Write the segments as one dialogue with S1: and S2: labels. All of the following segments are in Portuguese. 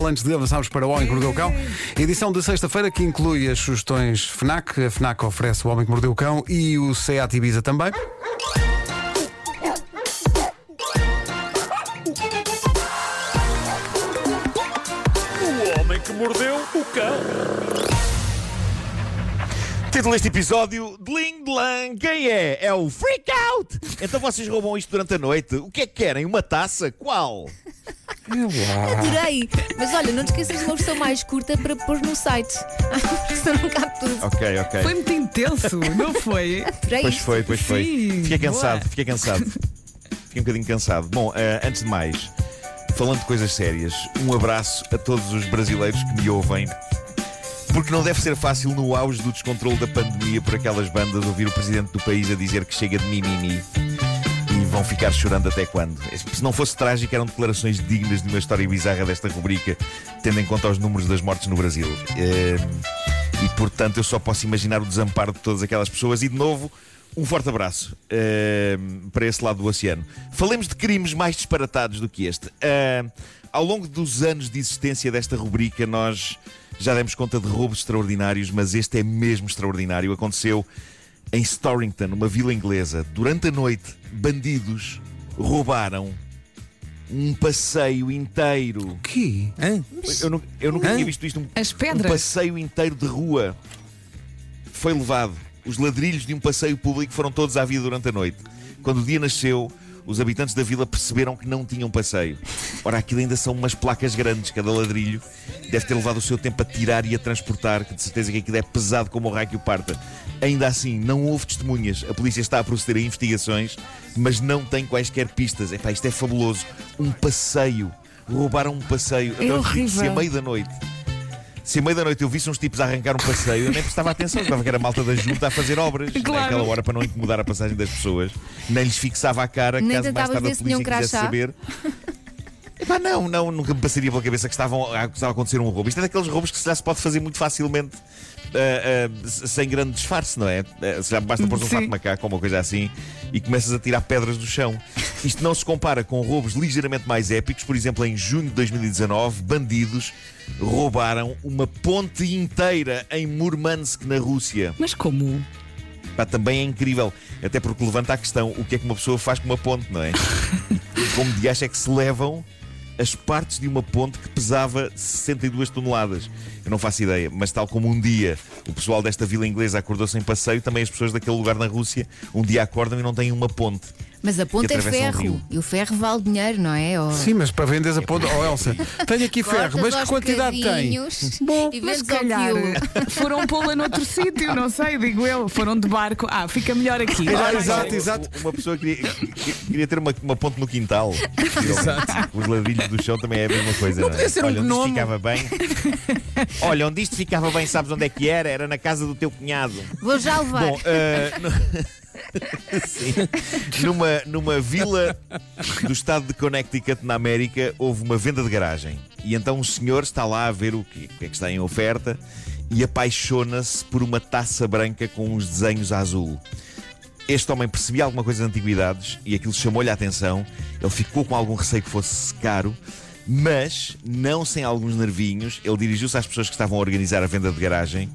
S1: Antes de avançarmos para o Homem que Mordeu o Cão, edição de sexta-feira que inclui as sugestões FNAC. A FNAC oferece o Homem que Mordeu o Cão e o Seat Ibiza também.
S2: Título deste episódio: Dling Dlang. Quem é? É o Freak Out! Então vocês roubam isto durante a noite? O que é que querem? Uma taça? Qual?
S3: Adorei! Mas olha, não te esqueças de uma versão mais curta para pôr no site. Senão não cabe tudo.
S2: Ok, ok.
S4: Foi muito intenso, não foi?
S3: Adorei
S2: Pois
S3: isto.
S2: foi, pois foi.
S4: Sim,
S2: Fiquei cansado,
S4: boa.
S2: fiquei cansado. Fiquei um bocadinho cansado. Bom, eh, antes de mais, falando de coisas sérias, um abraço a todos os brasileiros que me ouvem. Porque não deve ser fácil, no auge do descontrole da pandemia, por aquelas bandas, ouvir o presidente do país a dizer que chega de mimimi. E vão ficar chorando até quando? Se não fosse trágico, eram declarações dignas de uma história bizarra desta rubrica, tendo em conta os números das mortes no Brasil. Eh, E portanto, eu só posso imaginar o desamparo de todas aquelas pessoas. E de novo, um forte abraço eh, para esse lado do oceano. Falemos de crimes mais disparatados do que este. Eh, ao longo dos anos de existência desta rubrica, nós já demos conta de roubos extraordinários, mas este é mesmo extraordinário. Aconteceu em Storrington, uma vila inglesa. Durante a noite, bandidos roubaram um passeio inteiro.
S1: Que?
S2: Eu, nu- eu nunca tinha visto isto. Um,
S4: As
S2: um
S4: pedras.
S2: passeio inteiro de rua foi levado. Os ladrilhos de um passeio público foram todos à vida durante a noite. Quando o dia nasceu, os habitantes da vila perceberam que não tinham passeio. Ora, aquilo ainda são umas placas grandes, cada ladrilho deve ter levado o seu tempo a tirar e a transportar, que de certeza que aquilo é pesado como o raio que o parta. Ainda assim, não houve testemunhas. A polícia está a proceder a investigações, mas não tem quaisquer pistas. Epá, isto é fabuloso. Um passeio. Roubaram um passeio.
S4: É
S2: Então,
S4: horrível.
S2: A meio da noite se à meia da noite eu visse uns tipos a arrancar um passeio, eu nem prestava atenção, estava que era a malta da junta a fazer obras
S4: Claro.
S2: naquela hora para não incomodar a passagem das pessoas, nem lhes fixava a cara
S3: Nem
S2: caso mais tarde a polícia quisesse saber. Epá, não, não, nunca me passaria pela cabeça que, estavam, a- estava a acontecer um roubo. Isto é daqueles roubos que se já se pode fazer muito facilmente. ah, s- sem grande disfarce, não é? Ah, se já basta pôr um fato de macaco ou uma coisa assim e começas a tirar pedras do chão. Isto não se compara com roubos ligeiramente mais épicos. Por exemplo, em junho de 2019, bandidos roubaram uma ponte inteira em Murmansk, na Rússia.
S4: Mas como?
S2: Pá, também é incrível. Até porque levanta a questão: o que é que uma pessoa faz com uma ponte, não é? E como de acha é que se levam as partes de uma ponte que pesava 62 toneladas? Eu não faço ideia, mas tal como um dia o pessoal desta vila inglesa acordou-se em passeio, também as pessoas daquele lugar na Rússia um dia acordam e não têm uma ponte.
S3: Mas a ponta é
S2: um
S3: ferro. e o ferro vale dinheiro, não é? Ou...
S1: Sim, mas para venderes a ponta. Oh, Elsa, tenho aqui ferro, mas que quantidade tem?
S4: Bom,
S3: e
S4: mas se calhar
S3: quilo.
S4: foram pô-la noutro sítio, não sei, digo eu. Foram de barco. Ah, fica melhor aqui. Olha,
S1: exato, exato.
S2: Uma pessoa queria, queria ter uma, uma ponte no quintal. Os ladrilhos do chão também é a mesma coisa. Não, é?
S4: podia ser um
S2: Olha, onde isto ficava bem. Olha, onde isto ficava bem, sabes onde é que era? Era na casa do teu cunhado.
S3: Vou já levar.
S2: Bom, eh, no- Sim. Numa, numa vila do estado de Connecticut, na América, houve uma venda de garagem. E então um senhor está lá a ver o que, o que é que está em oferta e apaixona-se por uma taça branca com uns desenhos azul. Este homem percebia alguma coisa de antiguidades e aquilo chamou-lhe a atenção. Ele ficou com algum receio que fosse caro, mas, não sem alguns nervinhos, ele dirigiu-se às pessoas que estavam a organizar a venda de garagem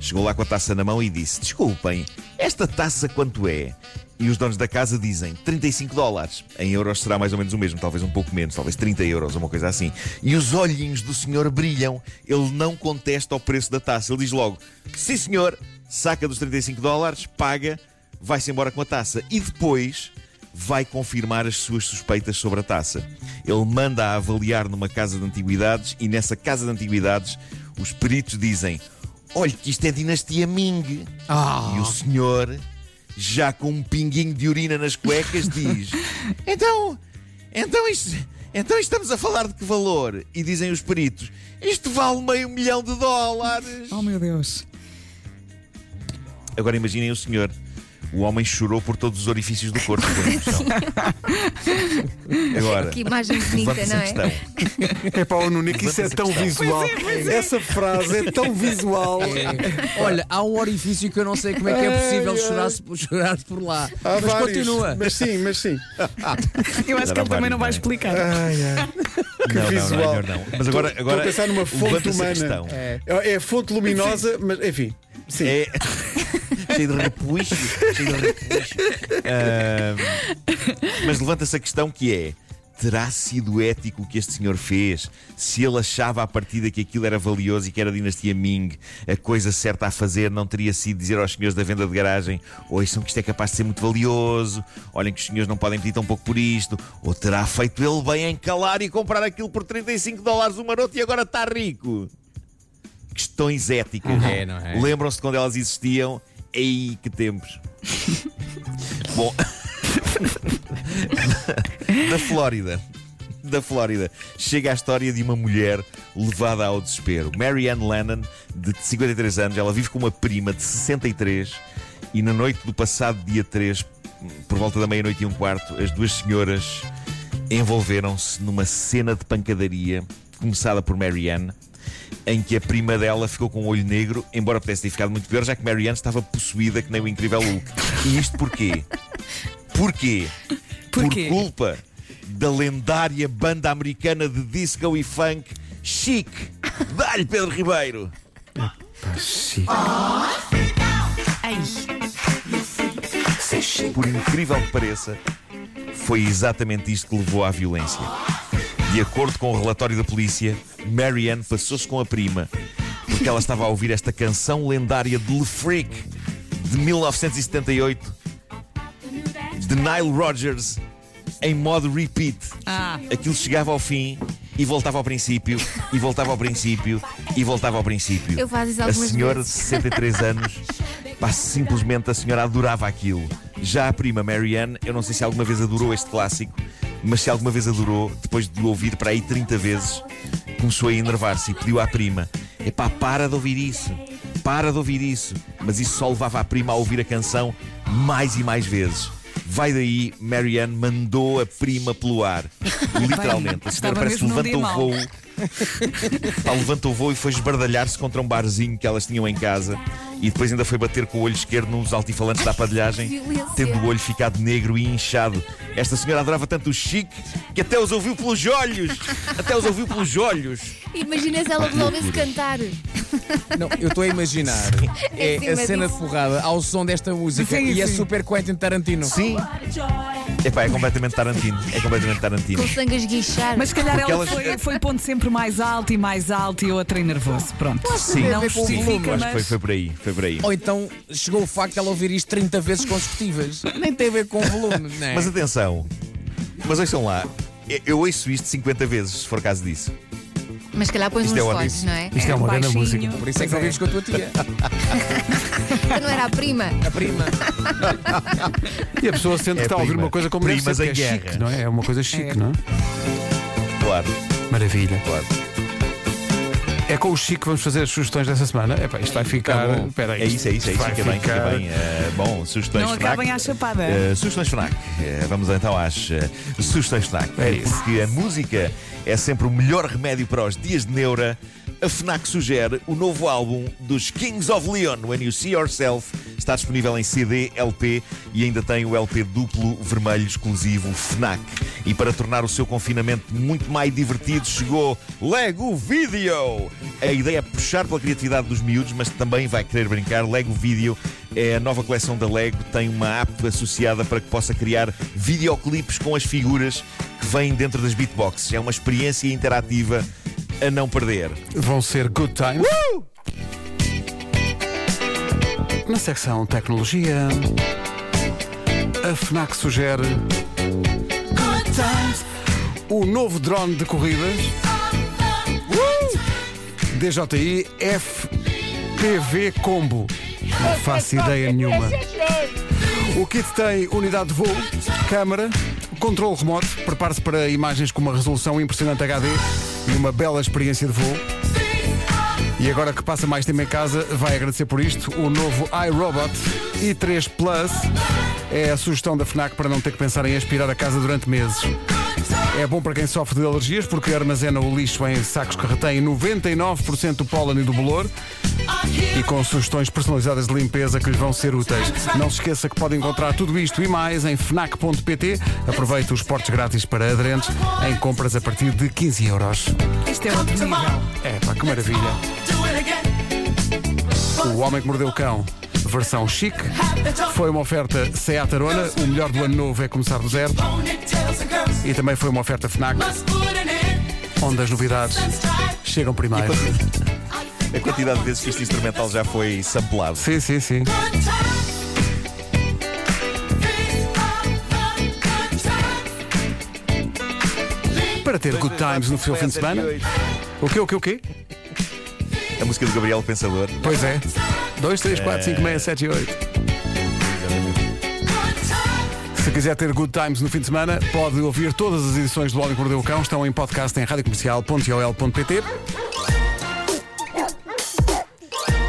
S2: Chegou lá com a taça na mão e disse: Desculpem, esta taça quanto é? E os donos da casa dizem 35 dólares. Em euros será mais ou menos o mesmo, talvez um pouco menos, talvez 30 euros uma coisa assim. E os olhinhos do senhor brilham. Ele não contesta o preço da taça. Ele diz logo: Sim, senhor, saca dos 35 dólares, paga, vai-se embora com a taça. E depois vai confirmar as suas suspeitas sobre a taça. Ele manda a avaliar numa casa de antiguidades e nessa casa de antiguidades os peritos dizem: Olha que isto é dinastia Ming. E o senhor, já com um pinguinho de urina nas cuecas, diz: Então, então isto, então estamos a falar de que valor? E dizem os peritos: Isto vale meio milhão de dólares.
S4: Oh meu Deus.
S2: Agora imaginem o senhor O homem chorou por todos os orifícios do corpo. Agora,
S3: Que imagem bonita, não é?
S2: questão.
S1: É para o Nuno, que isso é tão
S2: questão.
S1: visual. Essa frase é tão visual.
S5: Olha, há um orifício que eu não sei como é que é possível chorar-se chorar por lá.
S1: Há
S5: Mas
S1: vários.
S5: continua.
S1: Mas sim, mas sim.
S4: Eu acho que ele também não vai explicar.
S1: Ai, ai. Que
S2: não,
S1: visual.
S2: Não, não, não. Mas agora,
S1: Estou
S2: agora
S1: a pensar numa fonte humana.
S2: questão.
S1: É. é fonte luminosa, mas enfim. Sim.
S2: É. cheio de repuxo. Cheio de repuxo. Mas levanta-se a questão que é. Terá sido ético o que este senhor fez? Se ele achava à partida que aquilo era valioso e que era a dinastia Ming, a coisa certa a fazer não teria sido dizer aos senhores da venda de garagem: ouçam que isto é capaz de ser muito valioso, olhem que os senhores não podem pedir tão pouco por isto, ou terá feito ele bem em calar e comprar aquilo por 35 dólares o maroto e agora está rico? Questões éticas.
S5: É, é?
S2: Lembram-se quando elas existiam? Ei, que tempos! Bom, da Flórida. Da Flórida chega a história de uma mulher levada ao desespero. Mary Ann Lennon, de 53 anos, ela vive com uma prima de 63 e na noite do passado dia 3, por volta da meia-noite e um quarto, as duas senhoras envolveram-se numa cena de pancadaria começada por Mary Ann em que a prima dela ficou com o olho negro, embora pudesse ter ficado muito pior, já que Marianne estava possuída que nem o incrível Hulk. E isto porquê? Porquê?
S4: Porquê?
S2: Por culpa da lendária banda americana de disco e funk Chic. Dá-lhe Pedro Ribeiro!
S4: Ai,
S2: Por incrível que pareça, foi exatamente isto que levou à violência. De acordo com o relatório da polícia, Marianne passou-se com a prima porque ela estava a ouvir esta canção lendária de Le Freak de 1978 de Nile Rodgers em modo repeat.
S4: ah,
S2: Aquilo chegava ao fim e voltava ao princípio, e voltava ao princípio, e voltava ao princípio.
S3: Eu faço isso
S2: A senhora
S3: vezes.
S2: de 63 anos, pá, simplesmente a senhora adorava aquilo. Já a prima Marianne, eu não sei se alguma vez adorou este clássico, mas se alguma vez adorou, depois de ouvir para aí 30 vezes, começou a enervar-se e pediu à prima: Epá, para de ouvir isso, para de ouvir isso. Mas isso só levava a prima a ouvir a canção mais e mais vezes. Vai daí, Marianne mandou a prima pelo ar. Literalmente. A senhora parece que
S4: dia
S2: o voo. Pá, levanta o voo e foi esbardalhar-se contra um barzinho que elas tinham em casa e depois ainda foi bater com o olho esquerdo nos altifalantes da aparelhagem, tendo o olho ficado negro e inchado. Esta senhora adorava tanto o chique que até os ouviu pelos olhos! Até os ouviu pelos olhos!
S3: Imagina se ela resolvesse cantar.
S5: Não, eu estou a imaginar. É
S3: cima
S5: a cena
S3: disso.
S5: de porrada ao som desta música
S4: Sim,
S5: e é super Quentin Tarantino.
S2: Sim! Epá, é completamente Tarantino. É completamente Tarantino.
S3: Com sangue a esguichar.
S4: mas se calhar
S2: Porque
S4: ela
S2: elas-
S4: foi, foi pondo sempre mais alto e mais alto e outra em nervoso. Pronto.
S2: Sim,
S4: Não
S5: ver com o volume,
S4: justifica,
S2: foi,
S4: mas.
S2: foi por aí. Foi por aí.
S5: Ou então chegou o facto de ela ouvir isto 30 vezes consecutivas. Nem tem a ver com o volume, não é?
S2: Mas atenção, mas ouçam lá, eu- eu ouço isto 50 vezes, se for caso disso.
S3: Mas se calhar pões
S2: Isto
S3: uns
S2: é
S3: fones, não é?
S1: Isto é uma grande
S4: baixinho.
S1: música.
S5: Por isso é que
S4: Pois
S5: ouvides com a tua tia,
S3: Então não era a prima.
S5: a prima.
S1: E a pessoa sente que
S2: É
S1: está a ouvir
S2: prima.
S1: uma coisa como deve
S2: Primas
S1: ser, que
S2: em
S1: é
S2: guerra.
S1: chique, não é? É uma coisa chique,
S4: É.
S1: não é?
S2: Claro,
S1: Maravilha.
S2: claro.
S1: É com o Chico que vamos fazer as sugestões dessa semana. É pá, isto vai ficar.
S5: Tá bom.
S1: Espera aí.
S2: É isso, é isso, é isso.
S1: Vai
S2: Fica bem, fica
S1: ficar-
S2: bem. Eh, bom, sugestões
S4: Não
S2: FNAC.
S4: acabem à chapada.
S2: Eh, sugestões FNAC. Eh, vamos então às eh, sugestões FNAC.
S1: É isso.
S2: Porque a música é sempre o melhor remédio para os dias de neura. A FNAC sugere o novo álbum dos Kings of Leon, When You See Yourself. Está disponível em CD, LP e ainda tem o LP duplo vermelho exclusivo FNAC. E para tornar o seu confinamento muito mais divertido, chegou Lego Video. A ideia é puxar pela criatividade dos miúdos, mas também vai querer brincar. Lego Video é a nova coleção da Lego, tem uma app associada para que possa criar videoclipes com as figuras que vêm dentro das beatboxes. É uma experiência interativa a não perder.
S1: Vão ser good times. Na secção tecnologia, a FNAC sugere. O novo drone de corridas DJI FPV Combo. Não faço ideia nenhuma. O kit tem unidade de voo, câmara, controle remoto, prepare-se para imagens com uma resolução impressionante HD e uma bela experiência de voo. E agora que passa mais tempo em casa, vai agradecer por isto. O novo iRobot i3 Plus é a sugestão da FNAC para não ter que pensar em aspirar a casa durante meses. É bom para quem sofre de alergias porque armazena o lixo em sacos que retêm 99% do pólen e do bolor e com sugestões personalizadas de limpeza que lhes vão ser úteis. Não se esqueça que pode encontrar tudo isto e mais em fnac.pt. Aproveite os portes grátis para aderentes em compras a partir de 15 euros.
S4: Isto é outro nível.
S1: É pá, que maravilha. O Homem que Mordeu o Cão, versão chique, foi uma oferta Seat Arona. O melhor do ano novo é começar do zero. E também foi uma oferta FNAC, onde as novidades chegam primeiro.
S2: A quantidade de vezes que este instrumental já foi samplado.
S1: Sim, sim, sim. Para ter good times no seu fim de semana. O quê, o quê, o quê?
S2: A música do Gabriel Pensador.
S1: Pois é. 2, 3, 4, 5, 6, 7 e 8. Se quiser ter good times no fim de semana, pode ouvir todas as edições do Homem que Mordeu o Cão. Estão em podcast em radiocomercial.ol.pt.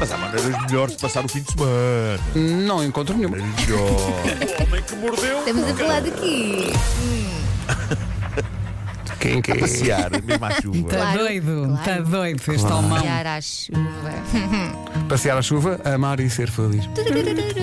S2: Mas há maneiras melhores de passar o fim de semana.
S1: Não encontro nenhuma.
S2: Melhor.
S6: O homem que mordeu
S3: Estamos a falar daqui.
S1: Quem que é?
S2: Passear, mesmo à chuva.
S4: Está
S3: Claro,
S4: doido, está
S3: claro.
S4: doido este almão.
S3: Olhar à chuva.
S1: Passear a chuva, amar e ser feliz.
S3: Turururu.